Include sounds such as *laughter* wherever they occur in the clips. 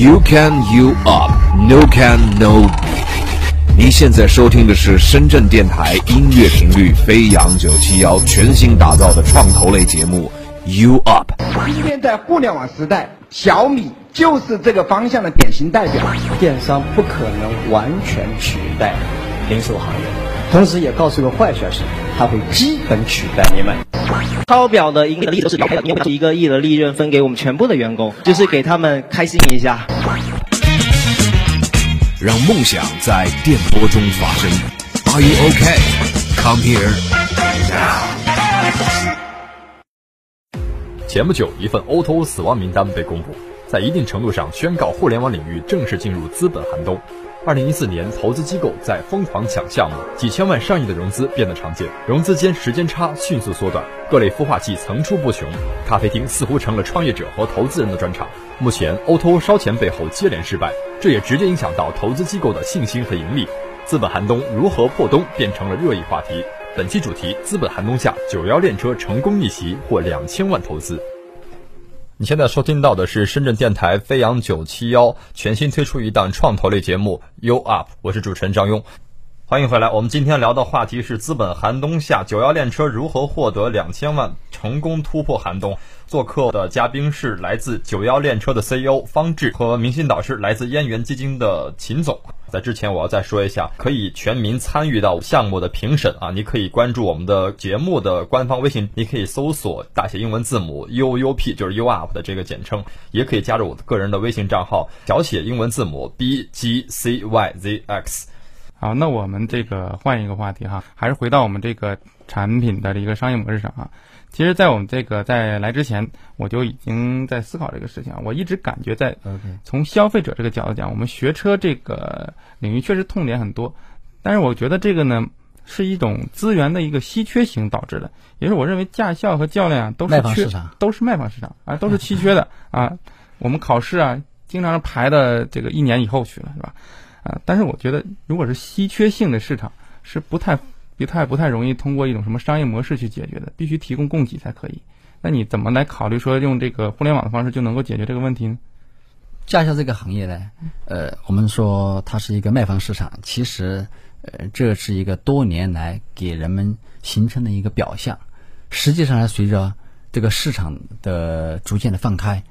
You can you up, no can no。您现在收听的是深圳电台音乐频率飞扬九七幺全新打造的创投类节目 You Up。今天在互联网时代，小米就是这个方向的典型代表。电商不可能完全取代零售行业，同时也告诉个坏消息，它会基本取代你们。超表的盈利的利润都是表的，你有一个亿的利润分给我们全部的员工，就是给他们开心一下。让梦想在电波中发生。Are you okay? Come here now. 前不久，一份 O2O 死亡名单被公布，在一定程度上宣告互联网领域正式进入资本寒冬。二零一四年，投资机构在疯狂抢项目，几千万、上亿的融资变得常见，融资间时间差迅速缩短，各类孵化器层出不穷，咖啡厅似乎成了创业者和投资人的专场。目前，O2O 烧钱背后接连失败，这也直接影响到投资机构的信心和盈利。资本寒冬如何破冬变成了热议话题。本期主题：资本寒冬下，九幺链车成功逆袭，获两千万投资。你现在收听到的是深圳电台飞扬九七幺全新推出一档创投类节目 You Up，我是主持人张庸，欢迎回来。我们今天聊的话题是资本寒冬下，九幺练车如何获得两千万，成功突破寒冬。做客的嘉宾是来自九幺练车的 CEO 方志和明星导师来自燕园基金的秦总。在之前，我要再说一下，可以全民参与到项目的评审啊！你可以关注我们的节目的官方微信，你可以搜索大写英文字母 U U P，就是 U Up 的这个简称，也可以加入我的个人的微信账号，小写英文字母 B G C Y Z X。好，那我们这个换一个话题哈，还是回到我们这个产品的一个商业模式上啊。其实，在我们这个在来之前，我就已经在思考这个事情。我一直感觉，在从消费者这个角度讲，我们学车这个领域确实痛点很多。但是，我觉得这个呢，是一种资源的一个稀缺性导致的。也是我认为驾校和教练啊，都是缺，都是卖方市场啊，都是稀缺的 *laughs* 啊。我们考试啊，经常排的这个一年以后去了，是吧？啊，但是我觉得，如果是稀缺性的市场，是不太。不太不太容易通过一种什么商业模式去解决的，必须提供供给才可以。那你怎么来考虑说用这个互联网的方式就能够解决这个问题呢？驾校这个行业呢，呃，我们说它是一个卖方市场，其实呃这是一个多年来给人们形成的一个表象。实际上呢，随着这个市场的逐渐的放开，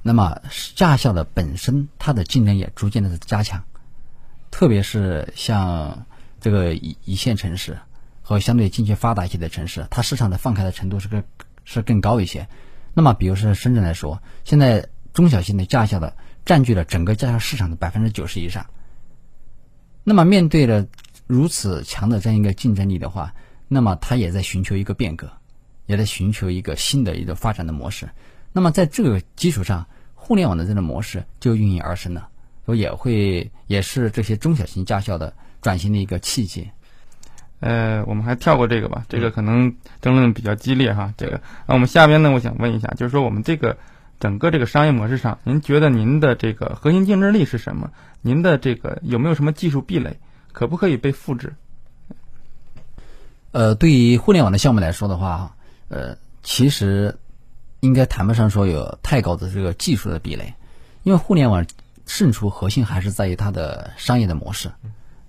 那么驾校的本身它的竞争也逐渐的加强，特别是像。这个一一线城市和相对经济发达一些的城市，它市场的放开的程度是更是更高一些。那么，比如说深圳来说，现在中小型的驾校的占据了整个驾校市场的百分之九十以上。那么，面对着如此强的这样一个竞争力的话，那么它也在寻求一个变革，也在寻求一个新的一个发展的模式。那么，在这个基础上，互联网的这种模式就应运而生了，所以也会也是这些中小型驾校的。转型的一个契机，呃，我们还跳过这个吧，这个可能争论比较激烈哈。这个，那我们下边呢，我想问一下，就是说我们这个整个这个商业模式上，您觉得您的这个核心竞争力是什么？您的这个有没有什么技术壁垒，可不可以被复制？呃，对于互联网的项目来说的话，呃，其实应该谈不上说有太高的这个技术的壁垒，因为互联网胜出核心还是在于它的商业的模式。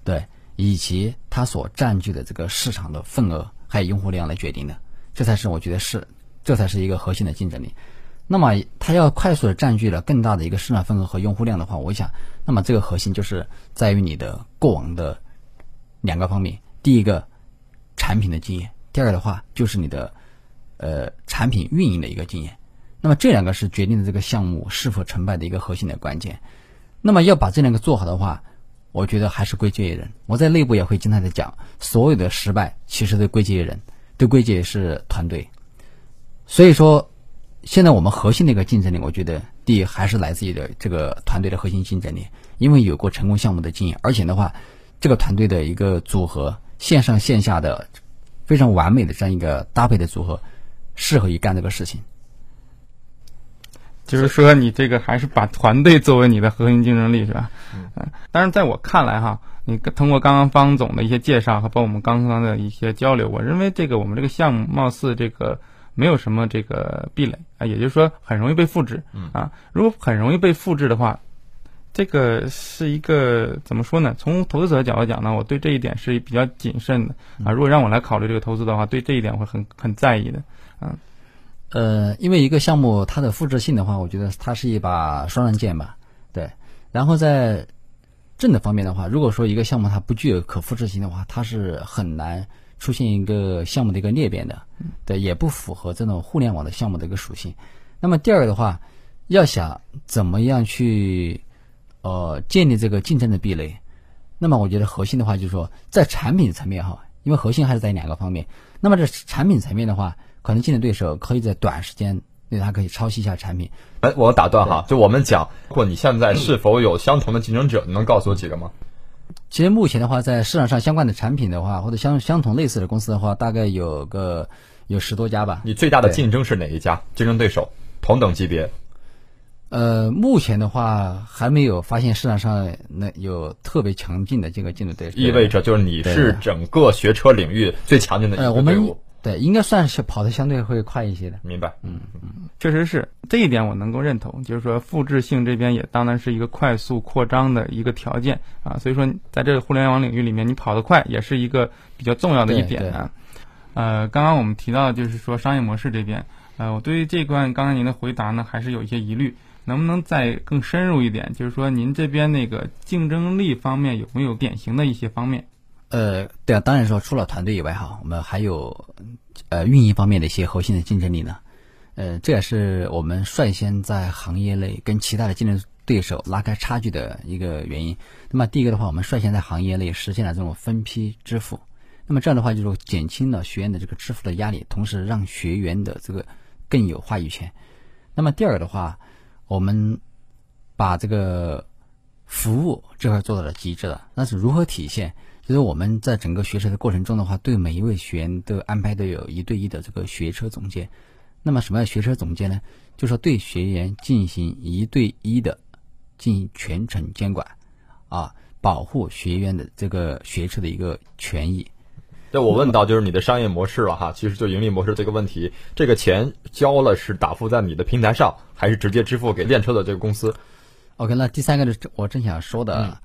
对，以及它所占据的这个市场的份额，还有用户量来决定的，这才是我觉得是，这才是一个核心的竞争力。那么，它要快速的占据了更大的一个市场份额和用户量的话，我想，那么这个核心就是在于你的过往的两个方面：第一个，产品的经验；第二个的话，就是你的呃产品运营的一个经验。那么这两个是决定了这个项目是否成败的一个核心的关键。那么要把这两个做好的话，我觉得还是归结于人。我在内部也会经常的讲，所有的失败其实都归结于人，都归结于是团队。所以说，现在我们核心的一个竞争力，我觉得第一还是来自于的这个团队的核心竞争力，因为有过成功项目的经验，而且的话，这个团队的一个组合，线上线下的非常完美的这样一个搭配的组合，适合于干这个事情。就是说，你这个还是把团队作为你的核心竞争力，是吧？嗯。但是在我看来，哈，你通过刚刚方总的一些介绍和包括我们刚刚的一些交流，我认为这个我们这个项目貌似这个没有什么这个壁垒啊，也就是说很容易被复制。啊，如果很容易被复制的话，这个是一个怎么说呢？从投资者的角度讲呢，我对这一点是比较谨慎的啊。如果让我来考虑这个投资的话，对这一点会很很在意的啊。呃，因为一个项目它的复制性的话，我觉得它是一把双刃剑吧，对。然后在正的方面的话，如果说一个项目它不具有可复制性的话，它是很难出现一个项目的一个裂变的，对，也不符合这种互联网的项目的一个属性。那么第二个的话，要想怎么样去。呃，建立这个竞争的壁垒，那么我觉得核心的话就是说，在产品层面哈，因为核心还是在两个方面。那么这产品层面的话，可能竞争对手可以在短时间内，它可以抄袭一下产品。哎，我打断哈，就我们讲，或你现在是否有相同的竞争者？你能告诉我几个吗？其实目前的话，在市场上相关的产品的话，或者相相同类似的公司的话，大概有个有十多家吧。你最大的竞争是哪一家？竞争对手同等级别？呃，目前的话还没有发现市场上那有特别强劲的这个竞争对手，意味着就是你是整个学车领域最强劲的一个队伍。对，应该算是跑的相对会快一些的。明白，嗯嗯，确实是这一点我能够认同，就是说复制性这边也当然是一个快速扩张的一个条件啊，所以说在这个互联网领域里面，你跑得快也是一个比较重要的一点啊。呃，刚刚我们提到就是说商业模式这边，呃，我对于这段刚才您的回答呢还是有一些疑虑。能不能再更深入一点？就是说，您这边那个竞争力方面有没有典型的一些方面？呃，对啊，当然说除了团队以外哈，我们还有呃运营方面的一些核心的竞争力呢。呃，这也是我们率先在行业内跟其他的竞争对手拉开差距的一个原因。那么第一个的话，我们率先在行业内实现了这种分批支付。那么这样的话，就是减轻了学员的这个支付的压力，同时让学员的这个更有话语权。那么第二个的话。我们把这个服务这块做到了极致了，那是如何体现？就是我们在整个学车的过程中的话，对每一位学员都安排的有一对一的这个学车总监。那么什么叫学车总监呢？就说对学员进行一对一的进行全程监管，啊，保护学员的这个学车的一个权益。那我问到就是你的商业模式了哈，其实就盈利模式这个问题，这个钱交了是打付在你的平台上，还是直接支付给练车的这个公司？OK，那第三个是我正想说的，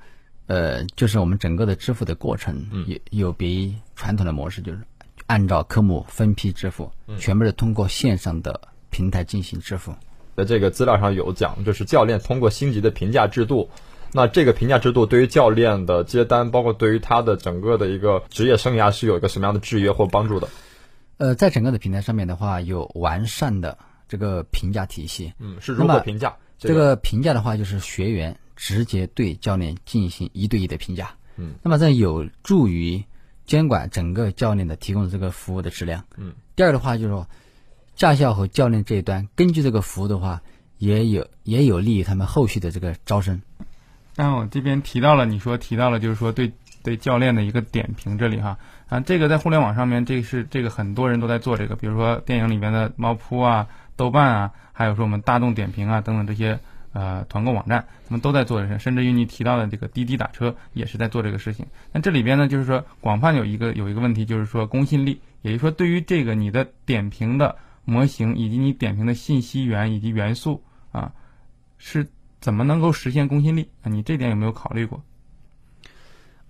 呃，就是我们整个的支付的过程有有别于传统的模式，就是按照科目分批支付，全部是通过线上的平台进行支付。在这个资料上有讲，就是教练通过星级的评价制度。那这个评价制度对于教练的接单，包括对于他的整个的一个职业生涯，是有一个什么样的制约或帮助的？呃，在整个的平台上面的话，有完善的这个评价体系。嗯，是如何评价？这个评价的话，就是学员直接对教练进行一对一的评价。嗯，那么这有助于监管整个教练的提供的这个服务的质量。嗯，第二的话就是说，驾校和教练这一端根据这个服务的话，也有也有利于他们后续的这个招生。那我这边提到了，你说提到了，就是说对对教练的一个点评，这里哈啊，这个在互联网上面，这是这个很多人都在做这个，比如说电影里面的猫扑啊、豆瓣啊，还有说我们大众点评啊等等这些呃团购网站，他们都在做这事，甚至于你提到的这个滴滴打车也是在做这个事情。那这里边呢，就是说广泛有一个有一个问题，就是说公信力，也就是说对于这个你的点评的模型以及你点评的信息源以及元素啊是。怎么能够实现公信力啊？你这点有没有考虑过？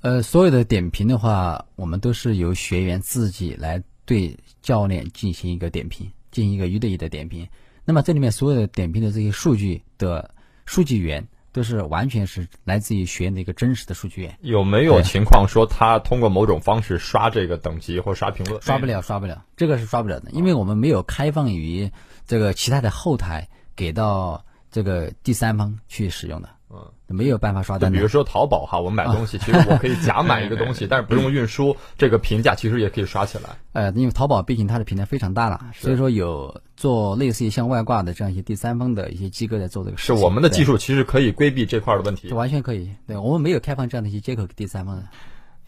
呃，所有的点评的话，我们都是由学员自己来对教练进行一个点评，进行一个一对一的点评。那么这里面所有的点评的这些数据的数据源，都是完全是来自于学员的一个真实的数据源。有没有情况说他通过某种方式刷这个等级或刷评论？刷不了，刷不了，这个是刷不了的，因为我们没有开放于这个其他的后台给到。这个第三方去使用的，嗯，没有办法刷单。比如说淘宝哈，我们买东西，其实我可以假买一个东西，*laughs* 但是不用运输，这个评价其实也可以刷起来。*laughs* 呃，因为淘宝毕竟它的平台非常大了，所以说有做类似于像外挂的这样一些第三方的一些机构在做这个。是我们的技术其实可以规避这块的问题，完全可以。对我们没有开放这样的一些接口给第三方的。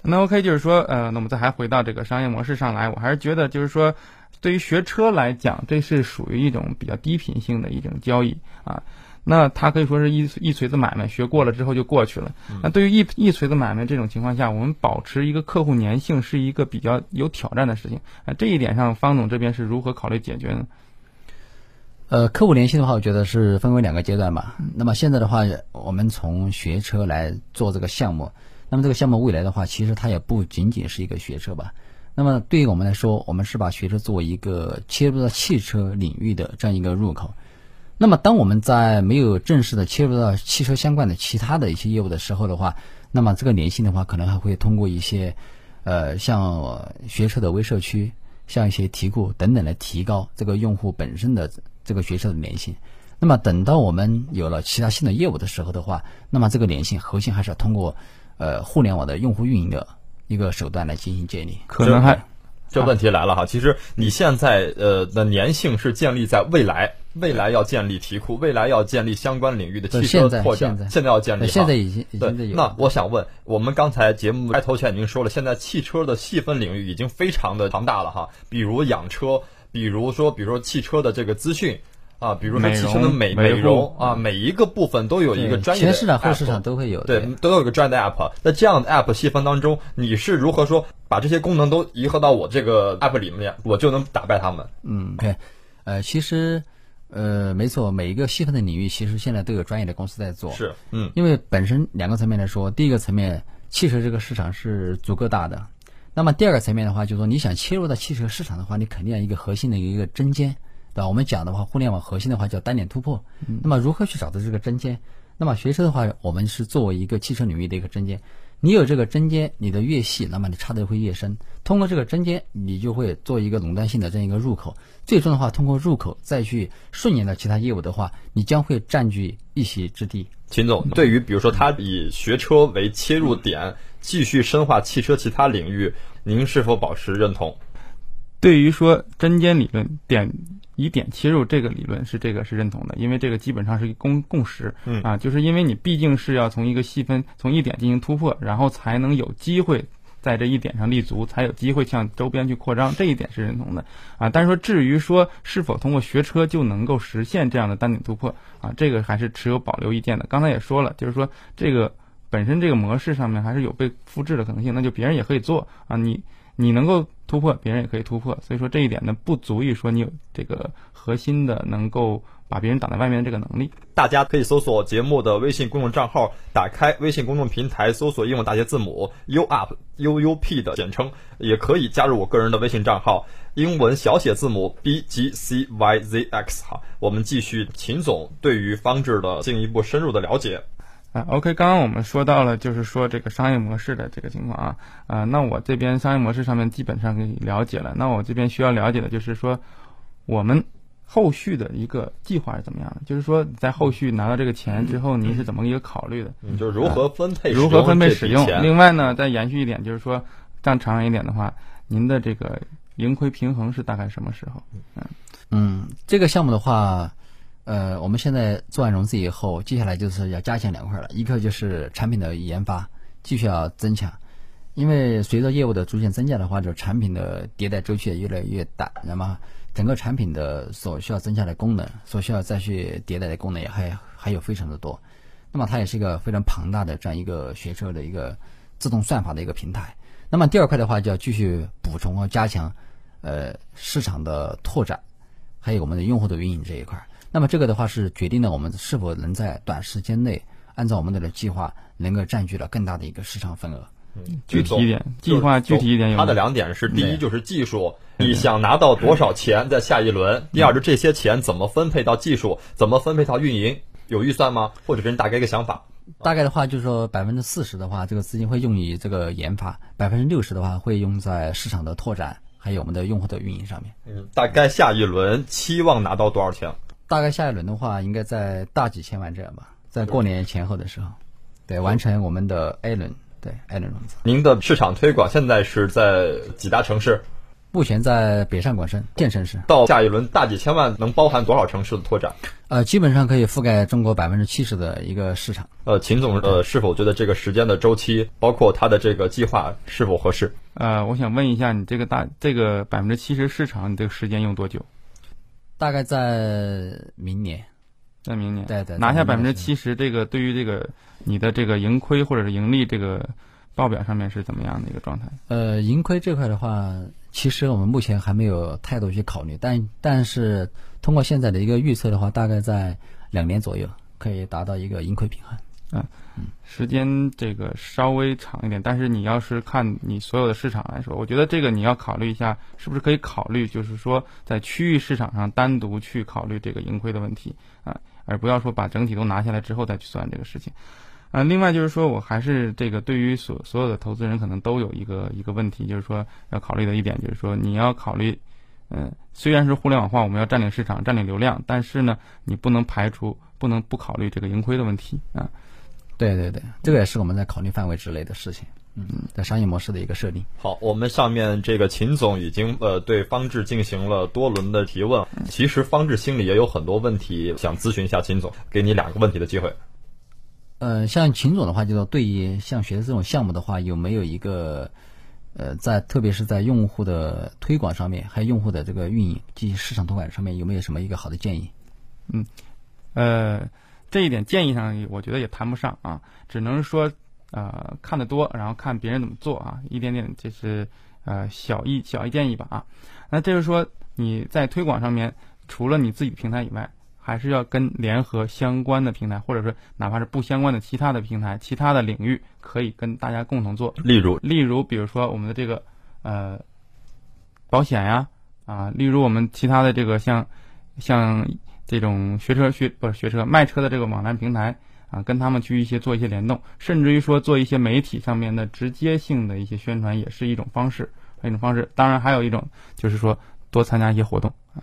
那 OK，就是说，呃，那我们再还回到这个商业模式上来，我还是觉得就是说。对于学车来讲，这是属于一种比较低频性的一种交易啊。那他可以说是一一锤子买卖，学过了之后就过去了。那对于一一锤子买卖这种情况下，我们保持一个客户粘性是一个比较有挑战的事情啊。这一点上，方总这边是如何考虑解决呢？呃，客户联系的话，我觉得是分为两个阶段吧。那么现在的话，我们从学车来做这个项目，那么这个项目未来的话，其实它也不仅仅是一个学车吧。那么对于我们来说，我们是把学车作为一个切入到汽车领域的这样一个入口。那么当我们在没有正式的切入到汽车相关的其他的一些业务的时候的话，那么这个联系的话，可能还会通过一些，呃，像学车的微社区，像一些题库等等来提高这个用户本身的这个学车的粘性。那么等到我们有了其他新的业务的时候的话，那么这个粘性核心还是要通过呃互联网的用户运营的一个手段来进行建立。可能还这问题来了哈，其实你现在呃的粘性是建立在未来，未来要建立题库，未来要建立相关领域的汽车拓展，现在要建立哈，现在已经已对经有。那我想问，我们刚才节目开头前已经说了，现在汽车的细分领域已经非常的庞大了哈，比如养车，比如说比如说汽车的这个资讯。啊，比如说美汽车的美美容啊，每一个部分都有一个专业的前市场、后市场都会有。对，都有一个专业的 app。那这样的 app 细分当中，你是如何说把这些功能都集合到我这个 app 里面，我就能打败他们？嗯，OK，呃，其实，呃，没错，每一个细分的领域其实现在都有专业的公司在做。是，嗯，因为本身两个层面来说，第一个层面，汽车这个市场是足够大的。那么第二个层面的话，就是说你想切入到汽车市场的话，你肯定要一个核心的一个针尖，对吧？我们讲的话，互联网核心的话叫单点突破。那么如何去找到这个针尖？那么学车的话，我们是作为一个汽车领域的一个针尖。你有这个针尖，你的越细，那么你插的会越深。通过这个针尖，你就会做一个垄断性的这样一个入口。最终的话，通过入口再去顺延到其他业务的话，你将会占据一席之地。秦总，对于比如说他以学车为切入点，继续深化汽车其他领域，您是否保持认同？对于说针尖理论点以点切入这个理论是这个是认同的，因为这个基本上是一个共共识，嗯啊，就是因为你毕竟是要从一个细分从一点进行突破，然后才能有机会在这一点上立足，才有机会向周边去扩张，这一点是认同的啊。但是说至于说是否通过学车就能够实现这样的单点突破啊，这个还是持有保留意见的。刚才也说了，就是说这个本身这个模式上面还是有被复制的可能性，那就别人也可以做啊，你。你能够突破，别人也可以突破，所以说这一点呢，不足以说你有这个核心的能够把别人挡在外面的这个能力。大家可以搜索节目的微信公众账号，打开微信公众平台，搜索英文大写字母 U UP U U P 的简称，也可以加入我个人的微信账号，英文小写字母 B G C Y Z X 哈。我们继续秦总对于方志的进一步深入的了解。啊，OK，刚刚我们说到了，就是说这个商业模式的这个情况啊，啊，那我这边商业模式上面基本上给你了解了，那我这边需要了解的就是说，我们后续的一个计划是怎么样的？就是说在后续拿到这个钱之后，您是怎么一个考虑的？嗯，就是如何分配、如何分配使用？另外呢，再延续一点，就是说，更长远一点的话，您的这个盈亏平衡是大概什么时候？嗯，嗯，这个项目的话，呃，我们现在做完融资以后，接下来就是要加强两块了，一个就是产品的研发继续要增强，因为随着业务的逐渐增加的话，就是产品的迭代周期也越来越大，那么整个产品的所需要增加的功能，所需要再去迭代的功能也还还有非常的多，那么它也是一个非常庞大的这样一个学车的一个自动算法的一个平台。那么第二块的话，就要继续补充和加强，呃，市场的拓展，还有我们的用户的运营这一块。那么这个的话是决定了我们是否能在短时间内按照我们的计划能够占据了更大的一个市场份额。具体一点，计划具体一点有它的两点是：第一就是技术，你想拿到多少钱在下一轮；第二是这些钱怎么分配到技术，怎么分配到运营，有预算吗？或者给你大概一个想法？大概的话就是说百分之四十的话，这个资金会用于这个研发；百分之六十的话会用在市场的拓展，还有我们的用户的运营上面。嗯，大概下一轮期望拿到多少钱？大概下一轮的话，应该在大几千万这样吧，在过年前后的时候，对，完成我们的 A 轮，对 A 轮融资。您的市场推广现在是在几大城市？目前在北上广深建城市，到下一轮大几千万能包含多少城市的拓展？呃，基本上可以覆盖中国百分之七十的一个市场。呃，秦总呃是否觉得这个时间的周期，包括他的这个计划是否合适？呃，我想问一下，你这个大这个百分之七十市场，你这个时间用多久？大概在明年，在明年，对对拿下百分之七十，这个对于这个你的这个盈亏或者是盈利这个报表上面是怎么样的一个状态？呃，盈亏这块的话，其实我们目前还没有太多去考虑，但但是通过现在的一个预测的话，大概在两年左右可以达到一个盈亏平衡。嗯时间这个稍微长一点，但是你要是看你所有的市场来说，我觉得这个你要考虑一下，是不是可以考虑，就是说在区域市场上单独去考虑这个盈亏的问题啊，而不要说把整体都拿下来之后再去算这个事情。啊，另外就是说我还是这个对于所所有的投资人可能都有一个一个问题，就是说要考虑的一点就是说你要考虑，嗯，虽然是互联网化，我们要占领市场、占领流量，但是呢，你不能排除、不能不考虑这个盈亏的问题啊。对对对，这个也是我们在考虑范围之内的事情。嗯，在商业模式的一个设定。好，我们上面这个秦总已经呃对方志进行了多轮的提问，其实方志心里也有很多问题想咨询一下秦总，给你两个问题的机会。呃，像秦总的话，就说对于像学的这种项目的话，有没有一个呃，在特别是在用户的推广上面，还有用户的这个运营及其市场推广上面，有没有什么一个好的建议？嗯，呃。这一点建议上，我觉得也谈不上啊，只能说，呃，看得多，然后看别人怎么做啊，一点点就是呃小意小意建议吧啊。那就是说你在推广上面，除了你自己的平台以外，还是要跟联合相关的平台，或者说哪怕是不相关的其他的平台、其他的领域，可以跟大家共同做。例如，例如，比如说我们的这个呃保险呀啊，例如我们其他的这个像像。这种学车学不是学车卖车的这个网站平台啊，跟他们去一些做一些联动，甚至于说做一些媒体上面的直接性的一些宣传，也是一种方式，一种方式。当然还有一种就是说多参加一些活动啊，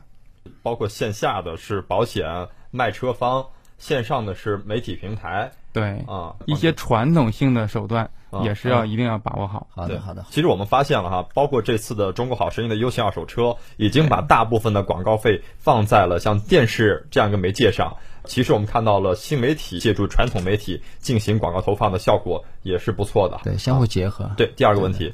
包括线下的是保险卖车方，线上的是媒体平台。对啊，一些传统性的手段也是要一定要把握好。好的，好的。其实我们发现了哈，包括这次的《中国好声音》的优信二手车，已经把大部分的广告费放在了像电视这样一个媒介上。其实我们看到了新媒体借助传统媒体进行广告投放的效果也是不错的。对，相互结合。对，第二个问题，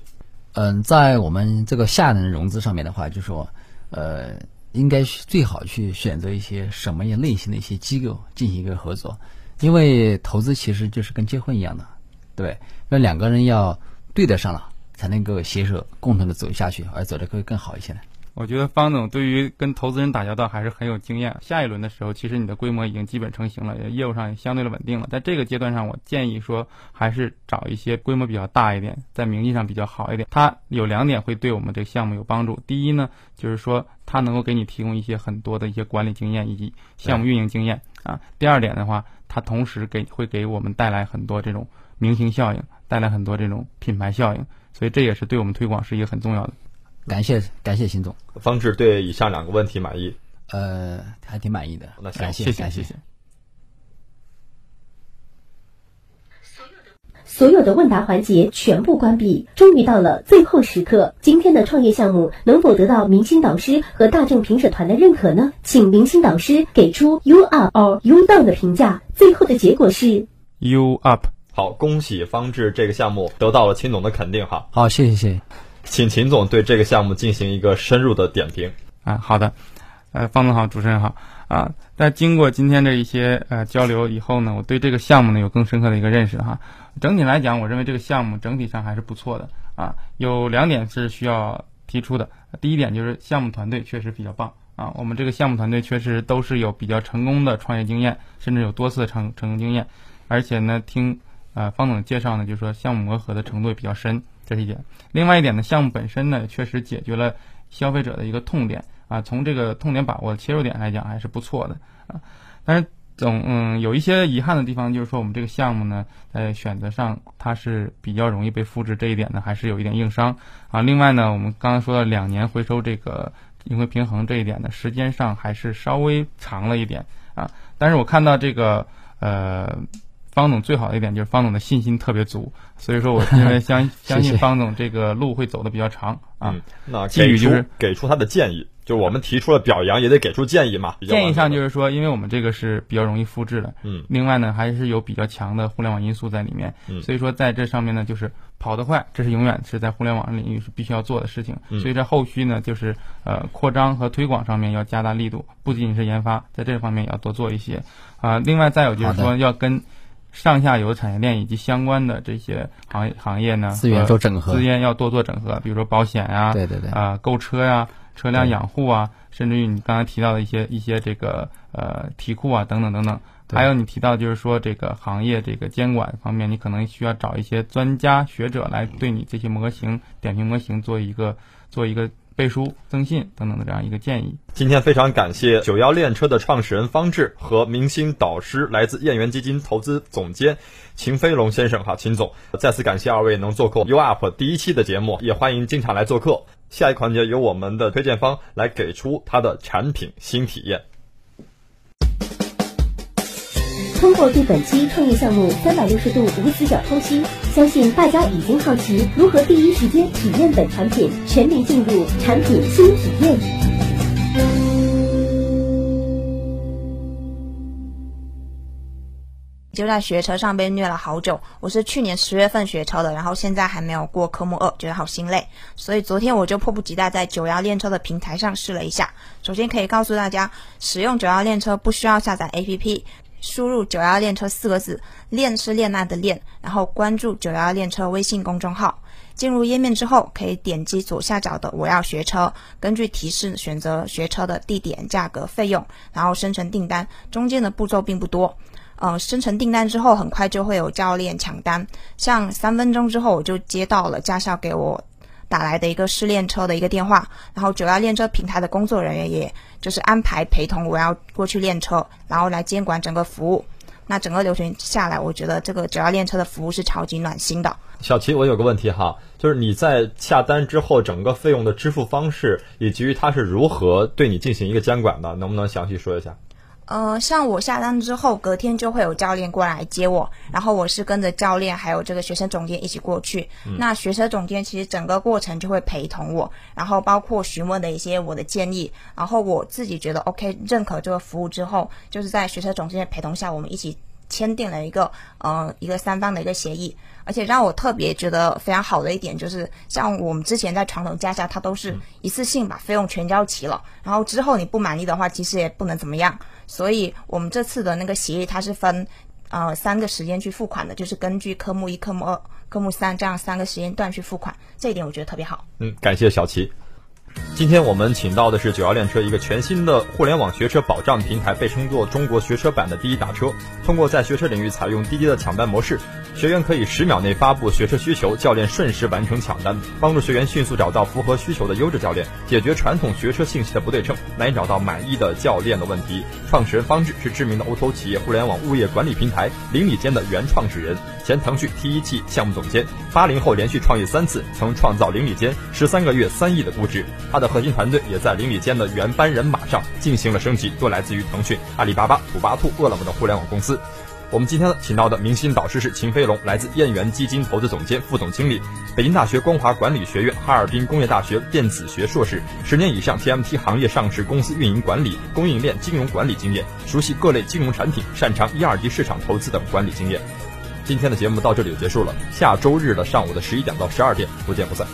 嗯，在我们这个下轮融资上面的话，就说，呃，应该最好去选择一些什么样类型的一些机构进行一个合作。因为投资其实就是跟结婚一样的，对，那两个人要对得上了，才能够携手共同的走下去，而走得会更好一些。我觉得方总对于跟投资人打交道还是很有经验。下一轮的时候，其实你的规模已经基本成型了，业务上也相对的稳定了。在这个阶段上，我建议说还是找一些规模比较大一点，在名义上比较好一点。它有两点会对我们这个项目有帮助。第一呢，就是说它能够给你提供一些很多的一些管理经验以及项目运营经验啊。第二点的话。它同时给会给我们带来很多这种明星效应，带来很多这种品牌效应，所以这也是对我们推广是一个很重要的。感谢感谢邢总，方志对以上两个问题满意？呃，还挺满意的。那感谢谢谢谢。所有的问答环节全部关闭，终于到了最后时刻。今天的创业项目能否得到明星导师和大众评审团的认可呢？请明星导师给出 “you up” or “you down” 的评价。最后的结果是 “you up”。好，恭喜方志这个项目得到了秦总的肯定哈。好，谢谢谢谢，请秦总对这个项目进行一个深入的点评。啊，好的。呃，方总好，主持人好。啊，在经过今天的一些呃交流以后呢，我对这个项目呢有更深刻的一个认识哈。整体来讲，我认为这个项目整体上还是不错的啊。有两点是需要提出的。第一点就是项目团队确实比较棒啊。我们这个项目团队确实都是有比较成功的创业经验，甚至有多次成成功经验。而且呢，听呃方总介绍呢，就是说项目磨合的程度也比较深，这是一点。另外一点呢，项目本身呢确实解决了消费者的一个痛点啊。从这个痛点把握切入点来讲，还是不错的啊。但是。总嗯，有一些遗憾的地方，就是说我们这个项目呢，在选择上它是比较容易被复制，这一点呢还是有一点硬伤啊。另外呢，我们刚刚说到两年回收这个盈亏平衡这一点呢，时间上还是稍微长了一点啊。但是我看到这个呃。方总最好的一点就是方总的信心特别足，所以说我因为 *laughs* 相相信方总这个路会走的比较长啊。那给出给出他的建议，就我们提出了表扬，也得给出建议嘛。建议上就是说，因为我们这个是比较容易复制的，嗯，另外呢还是有比较强的互联网因素在里面，嗯，所以说在这上面呢就是跑得快，这是永远是在互联网领域是必须要做的事情。所以在后续呢就是呃扩张和推广上面要加大力度，不仅仅是研发，在这方面也要多做一些啊。另外再有就是说要跟上下游产业链以及相关的这些行行业呢，资源做整合资源要多做整合，比如说保险啊，对对对啊、购车呀、车辆养护啊，甚至于你刚才提到的一些一些这个呃题库啊等等等等。还有你提到就是说这个行业这个监管方面，你可能需要找一些专家学者来对你这些模型点评模型做一个做一个背书、增信等等的这样一个建议。今天非常感谢九幺链车的创始人方志和明星导师来自燕园基金投资总监秦飞龙先生哈，秦总，再次感谢二位能做客 U Up 第一期的节目，也欢迎经常来做客。下一环节由我们的推荐方来给出他的产品新体验。通过对本期创业项目三百六十度无死角剖析，相信大家已经好奇如何第一时间体验本产品，全民进入产品新体验。就在学车上被虐了好久。我是去年十月份学车的，然后现在还没有过科目二，觉得好心累。所以昨天我就迫不及待在九幺练车的平台上试了一下。首先可以告诉大家，使用九幺练车不需要下载 APP，输入“九幺练车”四个字，练是练那的练，然后关注九幺练车微信公众号。进入页面之后，可以点击左下角的“我要学车”，根据提示选择学车的地点、价格、费用，然后生成订单。中间的步骤并不多。呃，生成订单之后，很快就会有教练抢单。像三分钟之后，我就接到了驾校给我打来的一个试练车的一个电话，然后九幺练车平台的工作人员也就是安排陪同我要过去练车，然后来监管整个服务。那整个流程下来，我觉得这个九幺练车的服务是超级暖心的。小齐，我有个问题哈，就是你在下单之后，整个费用的支付方式以及它是如何对你进行一个监管的，能不能详细说一下？呃，像我下单之后，隔天就会有教练过来接我，然后我是跟着教练还有这个学生总监一起过去。那学生总监其实整个过程就会陪同我，然后包括询问的一些我的建议，然后我自己觉得 OK 认可这个服务之后，就是在学车总监的陪同下，我们一起签订了一个呃一个三方的一个协议。而且让我特别觉得非常好的一点就是，像我们之前在传统驾校，它都是一次性把费用全交齐了，然后之后你不满意的话，其实也不能怎么样。所以我们这次的那个协议，它是分呃三个时间去付款的，就是根据科目一、科目二、科目三这样三个时间段去付款，这一点我觉得特别好。嗯，感谢小齐。今天我们请到的是九幺练车一个全新的互联网学车保障平台，被称作中国学车版的第一打车。通过在学车领域采用滴滴的抢单模式，学员可以十秒内发布学车需求，教练瞬时完成抢单，帮助学员迅速找到符合需求的优质教练，解决传统学车信息的不对称，难以找到满意的教练的问题。创始人方志是知名的 O2O 企业互联网物业管理平台邻里间的原创始人，前腾讯 T 一汽项目总监，八零后连续创业三次，曾创造邻里间十三个月三亿的估值。他的核心团队也在邻里间的原班人马上进行了升级，都来自于腾讯、阿里巴巴、土巴兔、饿了么的互联网公司。我们今天，请到的明星导师是秦飞龙，来自燕园基金投资总监、副总经理，北京大学光华管理学院、哈尔滨工业大学电子学硕士，十年以上 TMT 行业上市公司运营管理、供应链金融管理经验，熟悉各类金融产品，擅长一二级市场投资等管理经验。今天的节目到这里就结束了，下周日的上午的十一点到十二点，不见不散。